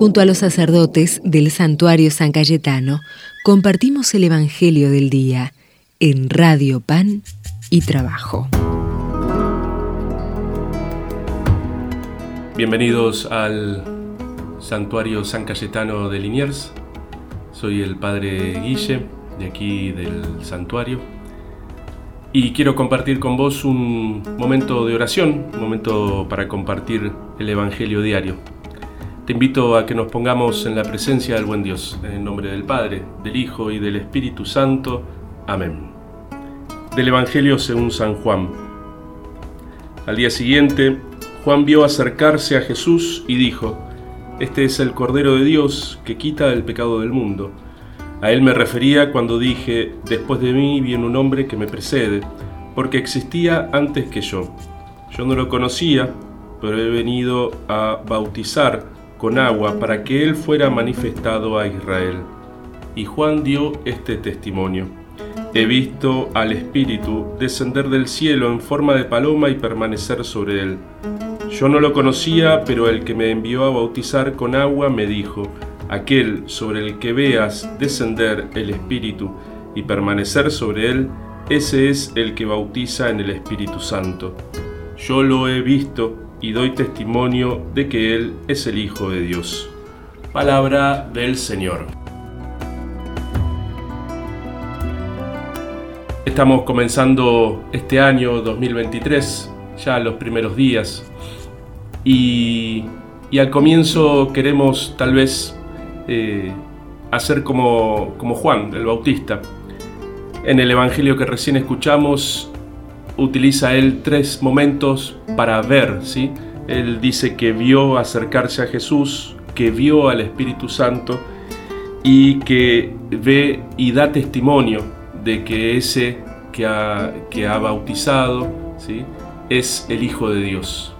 Junto a los sacerdotes del santuario San Cayetano, compartimos el Evangelio del Día en Radio Pan y Trabajo. Bienvenidos al santuario San Cayetano de Liniers. Soy el padre Guille, de aquí del santuario. Y quiero compartir con vos un momento de oración, un momento para compartir el Evangelio diario. Te invito a que nos pongamos en la presencia del buen Dios, en el nombre del Padre, del Hijo y del Espíritu Santo. Amén. Del Evangelio según San Juan. Al día siguiente, Juan vio acercarse a Jesús y dijo, Este es el Cordero de Dios que quita el pecado del mundo. A él me refería cuando dije, después de mí viene un hombre que me precede, porque existía antes que yo. Yo no lo conocía, pero he venido a bautizar con agua para que Él fuera manifestado a Israel. Y Juan dio este testimonio. He visto al Espíritu descender del cielo en forma de paloma y permanecer sobre él. Yo no lo conocía, pero el que me envió a bautizar con agua me dijo, aquel sobre el que veas descender el Espíritu y permanecer sobre él, ese es el que bautiza en el Espíritu Santo. Yo lo he visto y doy testimonio de que Él es el Hijo de Dios. Palabra del Señor. Estamos comenzando este año 2023, ya los primeros días, y, al comienzo queremos tal vez eh, hacer como, como Juan el Bautista. En el Evangelio que recién escuchamos utiliza él tres momentos para ver, ¿sí? Él dice que vio acercarse a Jesús, que vio al Espíritu Santo y que ve y da testimonio de que ese que ha, que ha bautizado ¿sí? es el Hijo de Dios.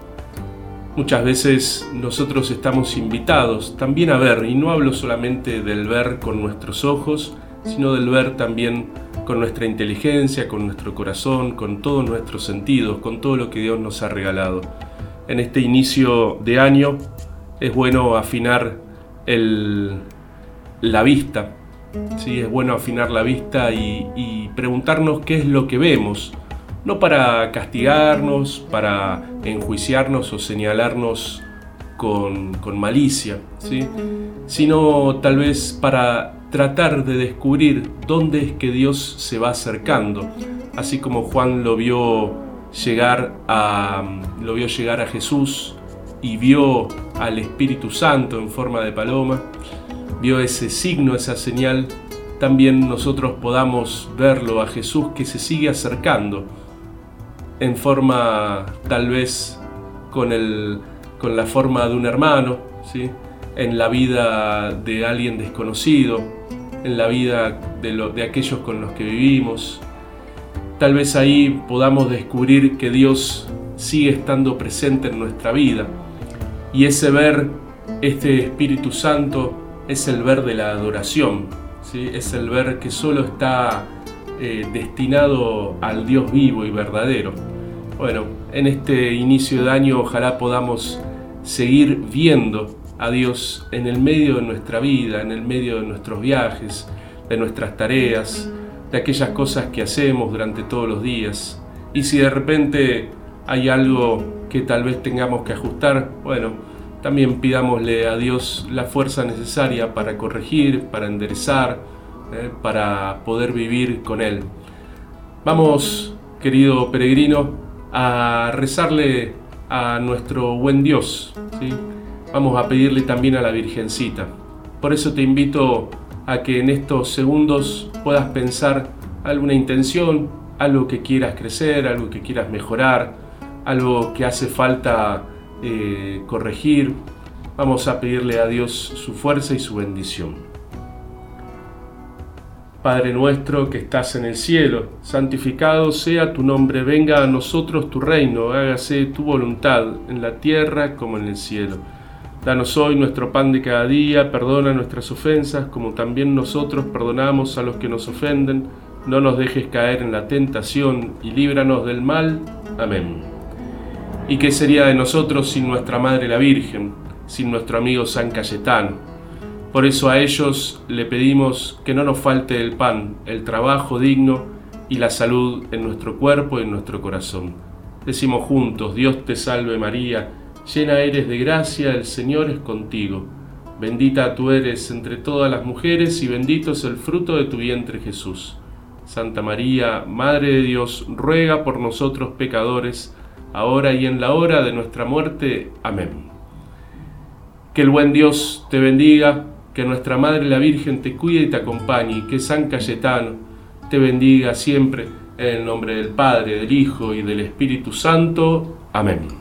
Muchas veces nosotros estamos invitados también a ver, y no hablo solamente del ver con nuestros ojos, sino del ver también con nuestra inteligencia, con nuestro corazón, con todos nuestros sentidos, con todo lo que Dios nos ha regalado. En este inicio de año es bueno afinar la vista, ¿sí? es bueno afinar la vista y, preguntarnos qué es lo que vemos, no para castigarnos, para enjuiciarnos o señalarnos con, con malicia, ¿sí? sino tal vez para tratar de descubrir dónde es que Dios se va acercando, así como Juan lo vio llegar a, lo vio llegar a Jesús y vio al Espíritu Santo en forma de paloma, vio ese signo, esa señal, también nosotros podamos verlo a Jesús que se sigue acercando en forma tal vez con, el, con la forma de un hermano, ¿sí? en la vida de alguien desconocido, en la vida de, aquellos con los que vivimos. Tal vez ahí podamos descubrir que Dios sigue estando presente en nuestra vida. Y ese ver, este Espíritu Santo, es el ver de la adoración, ¿sí? es el ver que solo está eh, destinado al Dios vivo y verdadero. Bueno, en este inicio de año ojalá podamos seguir viendo a Dios en el medio de nuestra vida, en el medio de nuestros viajes, de nuestras tareas, de aquellas cosas que hacemos durante todos los días. Y si de repente hay algo que tal vez tengamos que ajustar, bueno, también pidámosle a Dios la fuerza necesaria para corregir, para enderezar, eh, para poder vivir con Él. Vamos, querido peregrino, a rezarle a nuestro buen Dios. Vamos a pedirle también a la Virgencita. Por eso te invito a que en estos segundos puedas pensar alguna intención, algo que quieras crecer, algo que quieras mejorar, algo que hace falta eh, corregir. Vamos a pedirle a Dios su fuerza y su bendición. Padre nuestro que estás en el cielo, santificado sea tu nombre, venga a nosotros tu reino, hágase tu voluntad en la tierra como en el cielo. Danos hoy nuestro pan de cada día, perdona nuestras ofensas, como también nosotros perdonamos a los que nos ofenden. No nos dejes caer en la tentación y líbranos del mal. Amén. ¿Y qué sería de nosotros sin nuestra Madre la Virgen? sin nuestro amigo San Cayetano. Por eso a ellos le pedimos que no nos falte el pan, el trabajo digno y la salud en nuestro cuerpo y en nuestro corazón. Decimos juntos, Dios te salve María, llena eres de gracia, el Señor es contigo. Bendita tú eres entre todas las mujeres y bendito es el fruto de tu vientre Jesús. Santa María, Madre de Dios, ruega por nosotros pecadores, ahora y en la hora de nuestra muerte. Amén. Que el buen Dios te bendiga, que nuestra Madre la Virgen te cuide y te acompañe, que San Cayetano te bendiga siempre, en el nombre del Padre, del Hijo y del Espíritu Santo. Amén.